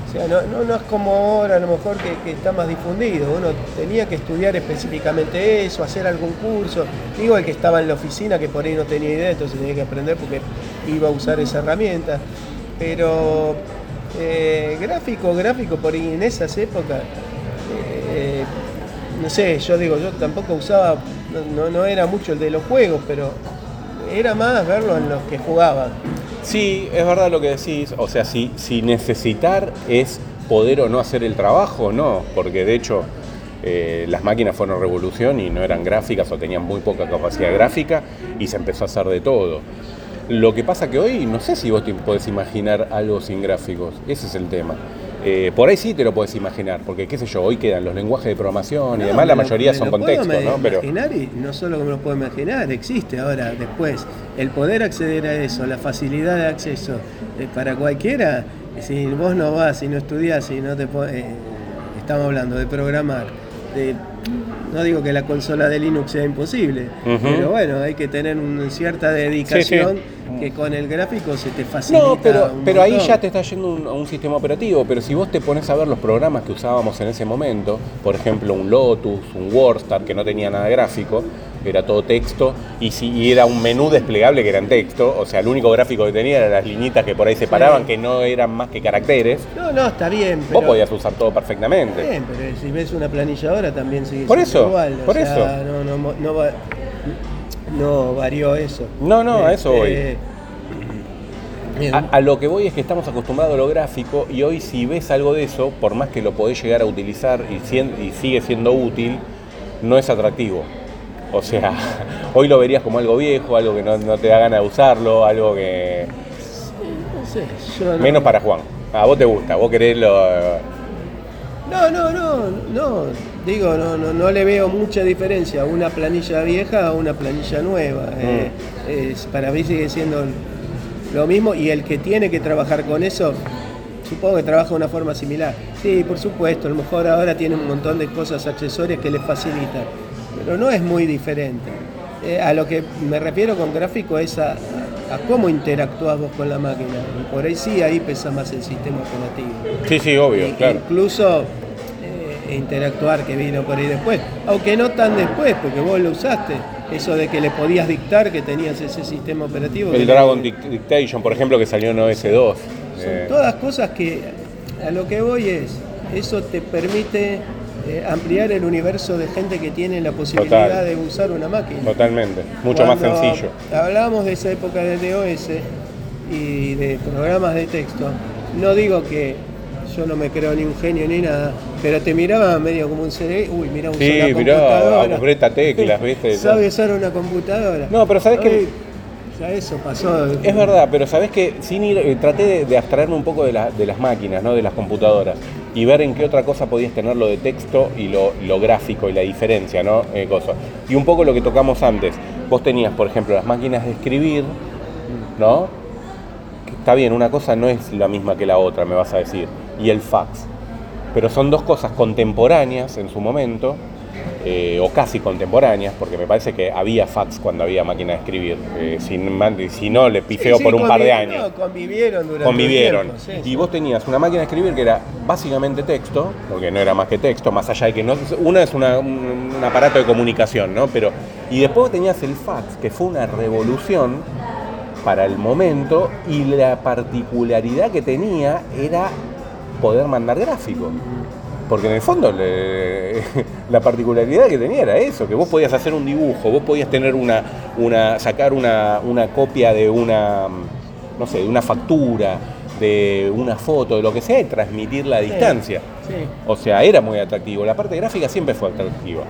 o sea, no, no, no es como ahora, a lo mejor que, que está más difundido. Uno tenía que estudiar específicamente eso, hacer algún curso. Digo, el que estaba en la oficina, que por ahí no tenía idea, entonces tenía que aprender porque iba a usar esa herramienta. Pero eh, gráfico, gráfico, por ahí en esas épocas, eh, no sé, yo digo, yo tampoco usaba, no, no- era mucho el de los juegos, pero era más verlo en los que jugaban. Sí, es verdad lo que decís. O sea, si, si necesitar es poder o no hacer el trabajo, no. Porque de hecho eh, las máquinas fueron revolución y no eran gráficas o tenían muy poca capacidad gráfica y se empezó a hacer de todo. Lo que pasa que hoy no sé si vos podés imaginar algo sin gráficos. Ese es el tema. Eh, por ahí sí te lo podés imaginar, porque qué sé yo, hoy quedan los lenguajes de programación y demás, la lo- mayoría son lo con puedo texto, me- ¿no? Pero imaginar y no solo que me lo puedo imaginar, existe ahora después. El poder acceder a eso, la facilidad de acceso eh, para cualquiera, si vos no vas, si no estudias, si no te eh, estamos hablando de programar, de- no digo que la consola de Linux sea imposible, pero bueno, hay que tener una cierta dedicación Sí, que con el gráfico se te facilita. No, pero, un pero ahí ya te está yendo un- a un sistema operativo, pero si vos te pones a ver los programas que usábamos en ese momento, por ejemplo un Lotus, un WordStar que no tenía nada gráfico, era todo texto, y, si, y era un menú desplegable que era en texto, o sea, el único gráfico que tenía eran las liñitas que por ahí se paraban, que no eran más que caracteres, No, no, está bien. Pero... vos podías usar todo perfectamente. Bien, pero si ves una planilla ahora también sigue Por siendo eso, igual. o por sea, eso. No, no, no, va- no varió eso. No, no, a eso voy. Eh, bien. A, a lo que voy es que estamos acostumbrados a lo gráfico y hoy si ves algo de eso, por más que lo podés llegar a utilizar y, sien- y sigue siendo útil, no es atractivo. O sea, <laughs> hoy lo verías como algo viejo, algo que no, no te da ganas de usarlo, algo que... no sé, yo no- Menos para Juan. A vos te gusta, vos querés lo... No, no, no, no. Digo, no, no, no le veo mucha diferencia una planilla vieja a una planilla nueva. Eh, Mm. es- para mí sigue siendo lo mismo y el que tiene que trabajar con eso, supongo que trabaja de una forma similar. Sí, por supuesto, a lo mejor ahora tiene un montón de cosas accesorias que les facilitan, pero no es muy diferente. Eh, a lo que me refiero con gráfico es a, a cómo interactúas vos con la máquina. Y por ahí sí, ahí pesa más el sistema operativo. Sí, sí, obvio, Y- claro. Incluso eh, interactuar que vino por ahí después, aunque no tan después, porque vos lo usaste, eso de que le podías dictar que tenías ese sistema operativo. El Dragon Dic- Dictation, por ejemplo, que salió en OS2. Son eh, todas cosas que a lo que voy es, eso te permite eh, ampliar el universo de gente que tiene la posibilidad Total. de usar una máquina. Totalmente, mucho más sencillo. Hablábamos de esa época de DOS y de programas de texto. No digo que yo no me creo ni un genio ni nada, pero te miraba medio como un cerebro. Uy, mira, usa Sí, una mirá, computadora. teclas, ¿viste? <laughs> Sabe usar una computadora. No, pero ¿sabés qué? Ya eso pasó. Es verdad, pero sabes que sin ir, eh, traté de, de abstraerme un poco de, la- de las máquinas, ¿no? de las computadoras, y ver en qué otra cosa podías tener lo de texto y lo, lo gráfico y la diferencia, ¿no? Eh. Y un poco lo que tocamos antes. Vos tenías, por ejemplo, las máquinas de escribir, ¿no? Está bien, una cosa no es la misma que la otra, me vas a decir, y el fax. Pero son dos cosas contemporáneas en su momento eh, o casi contemporáneas, porque me parece que había fax cuando había máquina de escribir. Eh, si, si no, le pifeo Sí, sí, por un par de años. convivieron durante Convivieron. tiempo, sí, y vos tenías una máquina de escribir que era básicamente texto, porque no era más que texto, más allá de que no. Una es una- un, un aparato de comunicación, ¿no? Pero. Y después tenías el fax, que fue una revolución para el momento, y la particularidad que tenía era poder mandar gráfico. Porque en el fondo le- <laughs> la particularidad que tenía era eso, que vos podías hacer un dibujo, vos podías tener una, una sacar una, una copia de una, no sé, de una factura, de una foto, de lo que sea, y transmitirla a distancia. Sí. O sea, era muy atractivo. La parte gráfica siempre fue atractiva.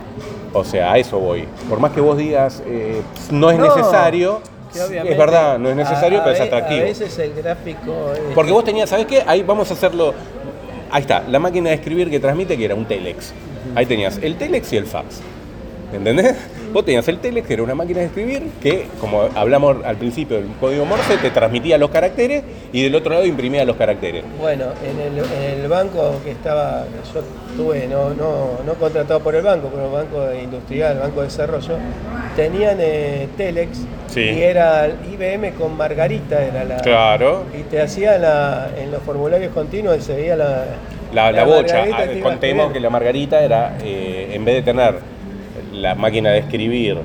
O sea, a eso voy. Por más que vos digas, eh, no es No, necesario, es verdad, no es necesario, a- a pero es atractivo. A veces el gráfico. es- Porque vos tenías, ¿sabés qué? Ahí vamos a hacerlo. Ahí está, la máquina de escribir que transmite, que era un telex. Ahí tenías el telex y el fax. ¿Entendés? Vos tenías el telex, que era una máquina de escribir, que, como hablamos al principio del código Morse, te transmitía los caracteres y del otro lado imprimía los caracteres. Bueno, en el, en el banco que estaba, yo tuve, no, no, no contratado por el banco, pero el banco industrial, el banco de desarrollo, tenían eh, Telex Sí. y era IBM con Margarita, era la. Claro. Y te hacía la, en los formularios continuos, se veía la. La, la bocha, Ah, contemos que la margarita era, eh, en vez de tener la máquina de escribir,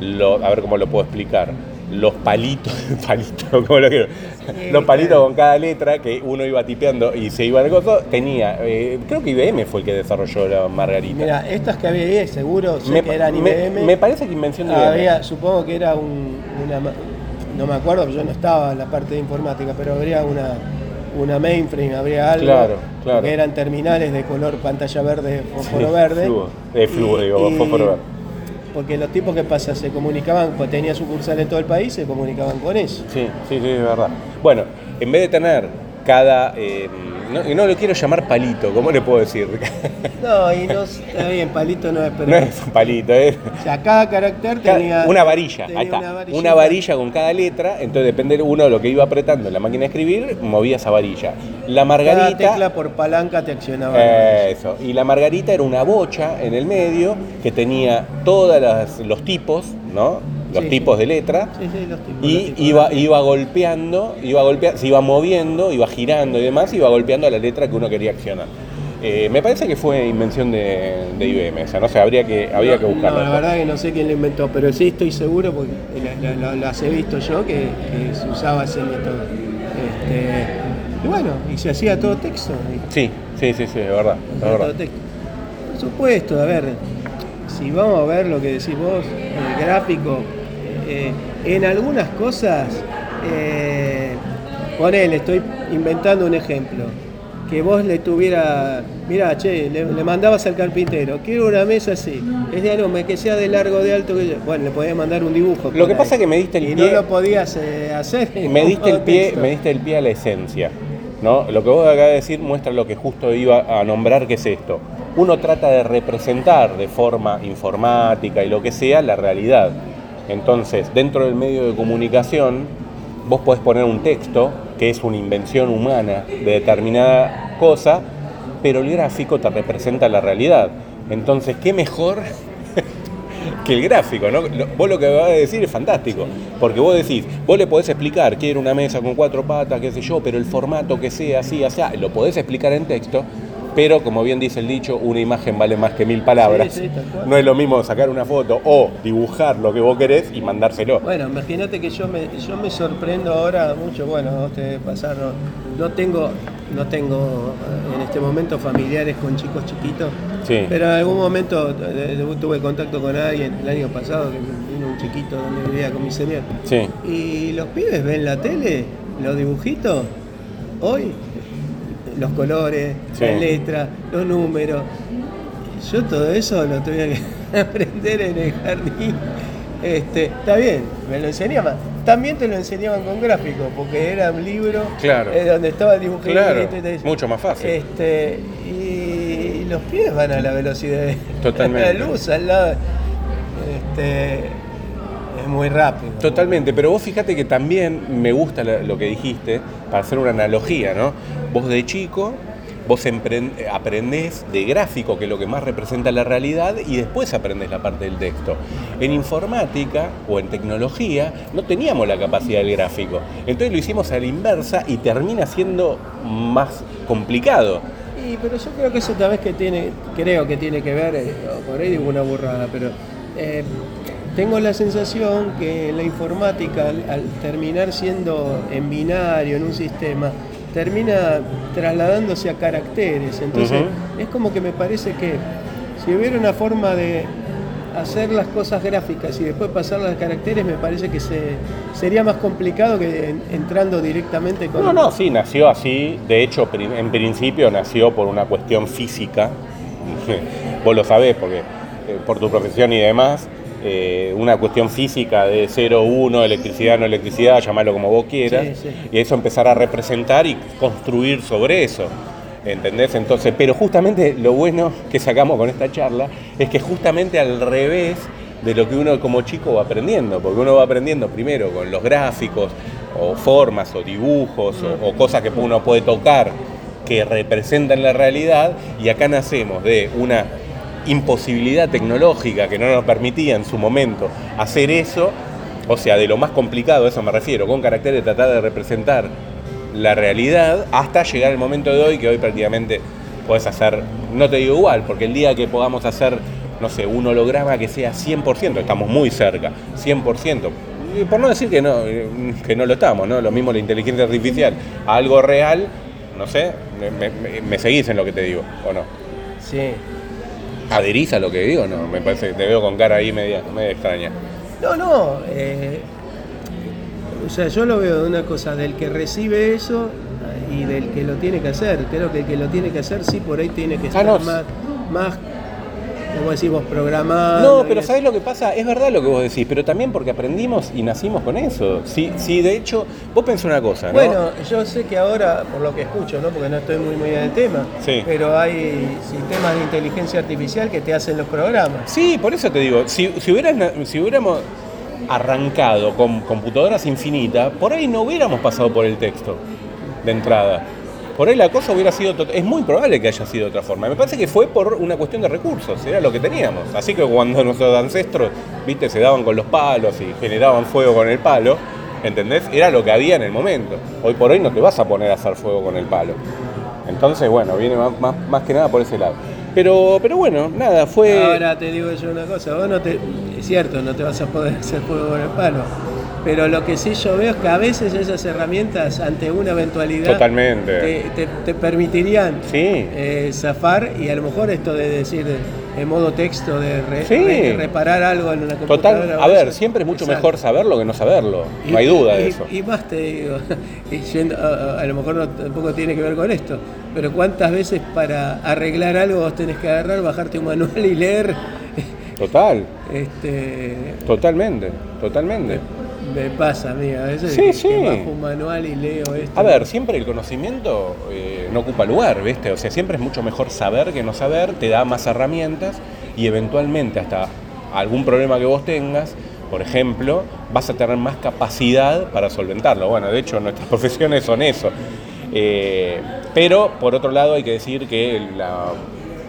lo- a ver cómo lo puedo explicar, los palitos, <laughs> palitos, ¿cómo lo quiero? Sí, los palitos claro. con cada letra que uno iba tipeando y se iba al gozo, tenía, eh, creo que IBM fue el que desarrolló la margarita. Mira, estas que había ahí, seguro, sé me, que eran IBM. me parece que invención de IBM. Había, supongo que era un, una, no me acuerdo, yo no estaba en la parte de informática, pero habría una, una mainframe, habría algo. Claro, claro. Que eran terminales de color pantalla verde, fósforo Sí, verde. fluo, eh, fluo, Y- digo, y- fósforo verde. Porque los tipos que pasa, se comunicaban, pues tenía sucursal en todo el país, se comunicaban con eso. Sí, sí, sí, es verdad. Bueno, en vez de tener cada... eh, no, no lo quiero llamar palito, ¿cómo le puedo decir? <laughs> No, y no, está bien, palito no es, pero. no es un palito, es... O sea, cada carácter Cada- tenía. una varilla, tenía ahí está. una varilla con cada letra, entonces depende de uno de lo que iba apretando en la máquina de escribir, movía esa varilla. La Cada margarita. tecla por palanca te accionaba. eh, eso. Y la margarita era una bocha en el medio que tenía todos los tipos, ¿no? Los Sí, tipos sí. de letra. Sí, sí, los tipos, los Y tipos. iba, iba golpeando, iba golpea- se iba moviendo, iba girando y demás, iba golpeando a la letra que uno quería accionar. Eh, me parece que fue invención de, de IBM, o sea, no sé, habría que, habría que No, buscarlo. No, la verdad que no sé quién lo inventó, pero sí estoy seguro porque la- la- la- las he visto yo que, que se usaba ese método. Este, y bueno, y se hacía todo texto. Sí, sí, sí, sí, es verdad, se todo texto. Por supuesto, a ver, si vamos a ver lo que decís vos, el gráfico, eh, en algunas cosas, eh, ponele, estoy inventando un ejemplo. Que vos le tuviera, mira, che, le, le mandabas al carpintero, quiero una mesa así, es de aroma, que sea de largo, de alto, que yo- bueno, le podías mandar un dibujo. Lo que ahí. pasa es que me diste el y pie- no lo podías eh, hacer. Me con diste el pie, texto. me diste el pie a la esencia. ¿no? Lo que vos acabas de decir muestra lo que justo iba a nombrar, que es esto. Uno trata de representar de forma informática y lo que sea la realidad. Entonces, dentro del medio de comunicación, vos podés poner un texto que es una invención humana de determinada cosa, pero el gráfico te representa la realidad. Entonces, ¿qué mejor <laughs> que el gráfico, ¿no? Vos lo que vas a decir es fantástico, porque vos decís, vos le podés explicar, quiero una mesa con cuatro patas, qué sé yo, pero el formato que sea así, así, lo podés explicar en texto, pero como bien dice el dicho, una imagen vale más que mil palabras. Sí, sí, no es lo mismo sacar una foto o dibujar lo que vos querés y mandárselo. Bueno, imagínate que yo me, yo me sorprendo ahora mucho, bueno, a vos te debe pasar, no, no tengo, no tengo eh, en este momento familiares con chicos chiquitos, Sí. pero en algún momento eh, tuve contacto con alguien el año pasado, que vino un chiquito donde vivía con mi señor, Sí. y los pibes ven la tele, los dibujitos, hoy, los colores, Sí. la letra, los números, yo todo eso lo tuve que <laughs> aprender en el jardín. Este, está bien, me lo enseñaban. También te lo enseñaban con gráficos, porque era un libro Claro. eh, donde estaba el dibujito. Claro, y te- mucho más fácil. Este, y los pies van a la velocidad de Totalmente. <laughs> la luz al lado. Este, es muy rápido. Totalmente, pero vos fíjate que también me gusta lo que dijiste, para hacer una analogía, ¿no? Vos de chico vos aprendés de gráfico, que es lo que más representa la realidad, y después aprendés la parte del texto. En informática o en tecnología no teníamos la capacidad del gráfico. Entonces lo hicimos a la inversa y termina siendo más complicado. Y, pero yo creo que eso tal vez que tiene, creo que tiene que ver, eh, por ahí digo una burrada, pero eh, tengo la sensación que la informática al, al terminar siendo en binario, en un sistema, termina trasladándose a caracteres. Entonces es como que me parece que si hubiera una forma de hacer las cosas gráficas y después pasarlas a caracteres, me parece que se, sería más complicado que en- entrando directamente con... No, no, sí, nació así. De hecho, en principio nació por una cuestión física. <laughs> Vos lo sabés, porque eh, por tu profesión y demás, eh, una cuestión física de 0, 1, electricidad, no electricidad, llamarlo como vos quieras. Sí, sí. Y eso empezar a representar y construir sobre eso. ¿Entendés? Entonces, pero justamente lo bueno que sacamos con esta charla es que justamente al revés de lo que uno como chico va aprendiendo, porque uno va aprendiendo primero con los gráficos o formas o dibujos o, o cosas que uno puede tocar que representan la realidad y acá nacemos de una imposibilidad tecnológica que no nos permitía en su momento hacer eso, o sea, de lo más complicado, a eso me refiero, con carácter de tratar de representar la realidad hasta llegar el momento de hoy que hoy prácticamente puedes hacer, no te digo igual, porque el día que podamos hacer, no sé, un holograma que sea 100%, estamos muy cerca, 100%, y por no decir que no, eh, que no lo estamos, ¿no? Lo mismo la inteligencia artificial, algo real, no sé, me seguís en lo que te digo, ¿o no? Sí. ¿Adherís a lo que digo? No, me parece que te veo con cara ahí media, media extraña. No, no. eh, o sea, yo lo veo de una cosa del que recibe eso y del que lo tiene que hacer. Creo que el que lo tiene que hacer sí por ahí tiene que Ah, estar no. más, más, como decimos, programado. No, pero y ¿sabes lo que pasa? Es verdad lo que vos decís, pero también porque aprendimos y nacimos con eso. Sí, sí de hecho, vos pensás una cosa, ¿no? Bueno, yo sé que ahora, por lo que escucho, ¿no? porque no estoy muy muy en el tema, Sí. pero hay sistemas de inteligencia artificial que te hacen los programas. Sí, por eso te digo, si, si, hubieras si hubiéramos arrancado con computadoras infinitas, por ahí no hubiéramos pasado por el texto de entrada. Por ahí la cosa hubiera sido... Es muy probable que haya sido de otra forma. Me parece que fue por una cuestión de recursos, era lo que teníamos. Así que cuando <laughs> nuestros ancestros, viste, se daban con los palos y generaban fuego con el palo, ¿entendés? Era lo que había en el momento. Hoy por hoy no te vas a poner a hacer fuego con el palo. Entonces, bueno, viene más, más- más que nada por ese lado. Pero, pero bueno, nada, fue... Ahora te digo yo una cosa, vos no te, es cierto, no te vas a poder <laughs> hacer fuego con el palo, pero lo que sí yo veo es que a veces esas herramientas ante una eventualidad Totalmente. te, te- te permitirían Sí. eh, zafar y a lo mejor esto de decir en modo texto de re- Sí. re- reparar algo en una computadora. Total, a ver, siempre es mucho exacto. mejor saberlo que no saberlo. Y- No hay duda y- de eso. Y más te digo, <laughs> y yendo- a, a- a lo mejor no, tampoco tiene que ver con esto, pero cuántas veces para arreglar algo vos tenés que agarrar, bajarte un manual y leer. Total, <laughs> Este, totalmente, totalmente. Me pasa a mí, a veces Sí, sí. bajo un manual y leo esto. A ver, siempre el conocimiento eh, no ocupa lugar, ¿viste? O sea, siempre es mucho mejor saber que no saber, te da más herramientas y eventualmente hasta algún problema que vos tengas, por ejemplo, vas a tener más capacidad para solventarlo. Bueno, de hecho, nuestras <laughs> profesiones son eso. Eh, pero, por otro lado, hay que decir que la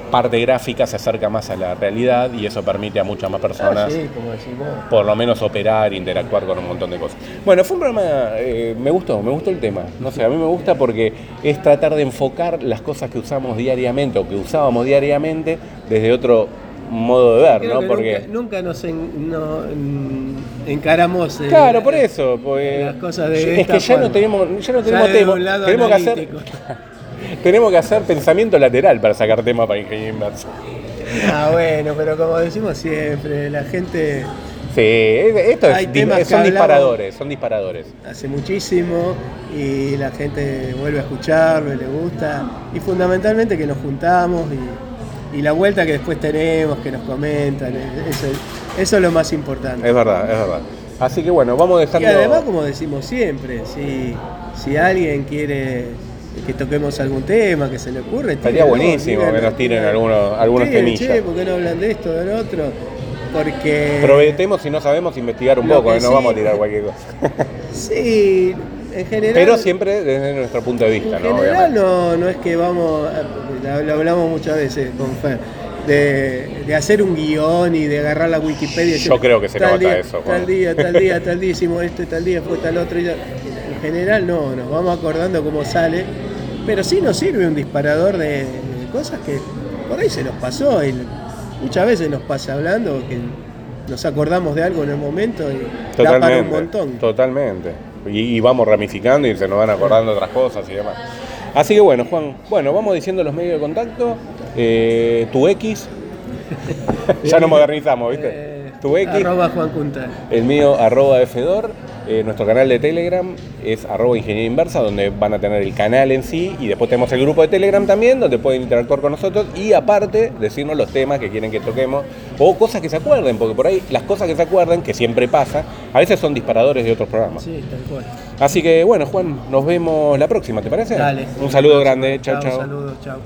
parte gráfica se acerca más a la realidad y eso permite a muchas más Ah, personas sí, como decís vos. por lo menos operar, interactuar con un montón de cosas. Bueno, fue un programa, eh, me gustó, me gustó el tema. No sé, a mí me gusta porque es tratar de enfocar las cosas que usamos diariamente o que usábamos diariamente desde otro modo de ver, Creo ¿no? que Porque... nunca, nunca nos en- no, mm, encaramos eh, Claro, por eso. Pues, las cosas de es esta que ya no tenemos, ya no tenemos tema. Tenemos que, hacer. <laughs> tenemos que hacer pensamiento lateral para sacar tema para ingeniería inversa. Ah, bueno, pero como decimos siempre, la gente Sí, esto es, temas que son disparadores, son disparadores. hace muchísimo y la gente vuelve a escucharlo y le gusta. Y fundamentalmente que nos juntamos y, y la vuelta que después tenemos, que nos comentan, eso, eso es lo más importante. Es verdad, es verdad. Así que bueno, vamos Y dejando... además, como decimos siempre, si, si alguien quiere que toquemos algún tema que se le ocurre, Estaría buenísimo que nos tiren algunos, algunos Tiren, temillas. che, ¿por qué no hablan de esto, del otro? Porque... Prometemos, si no sabemos, investigar un poco, que ¿eh? no sí- vamos a tirar cualquier cosa. <laughs> Sí, en general. Pero siempre desde nuestro punto de vista, En ¿no? general Obviamente. no, no es que vamos, a- lo hablamos muchas veces con Fer, de, de hacer un guion y de agarrar la Wikipedia y decir, Yo creo que se nota día, eso, Juan. Tal día, tal día, <laughs> tal día hicimos esto, tal día fue tal otro. y En general no, nos vamos acordando cómo sale, pero sí nos sirve un disparador de, de cosas que por ahí se nos pasó y muchas veces nos pasa hablando que nos acordamos de algo en el momento y da para un montón. Totalmente. Y, y vamos ramificando y se nos van acordando otras cosas y demás. Así que bueno, Juan, bueno, vamos diciendo los medios de contacto. Eh, tu X. <laughs> ya nos modernizamos, ¿viste? Eh, tu X. Arroba Juan Cuntal. El mío, arroba Fedor. Eh, nuestro canal de Telegram es arroba ingeniería inversa, donde van a tener el canal en sí. Y después tenemos el grupo de Telegram también, donde pueden interactuar con nosotros. Y aparte, decirnos los temas que quieren que toquemos. O cosas que se acuerden, porque por ahí las cosas que se acuerdan, que siempre pasa, a veces son disparadores de otros programas. Sí, tal cual. Así que bueno, Juan, nos vemos la próxima, ¿te parece? Dale. Un saludo grande. Chao, chao. Saludos, chao.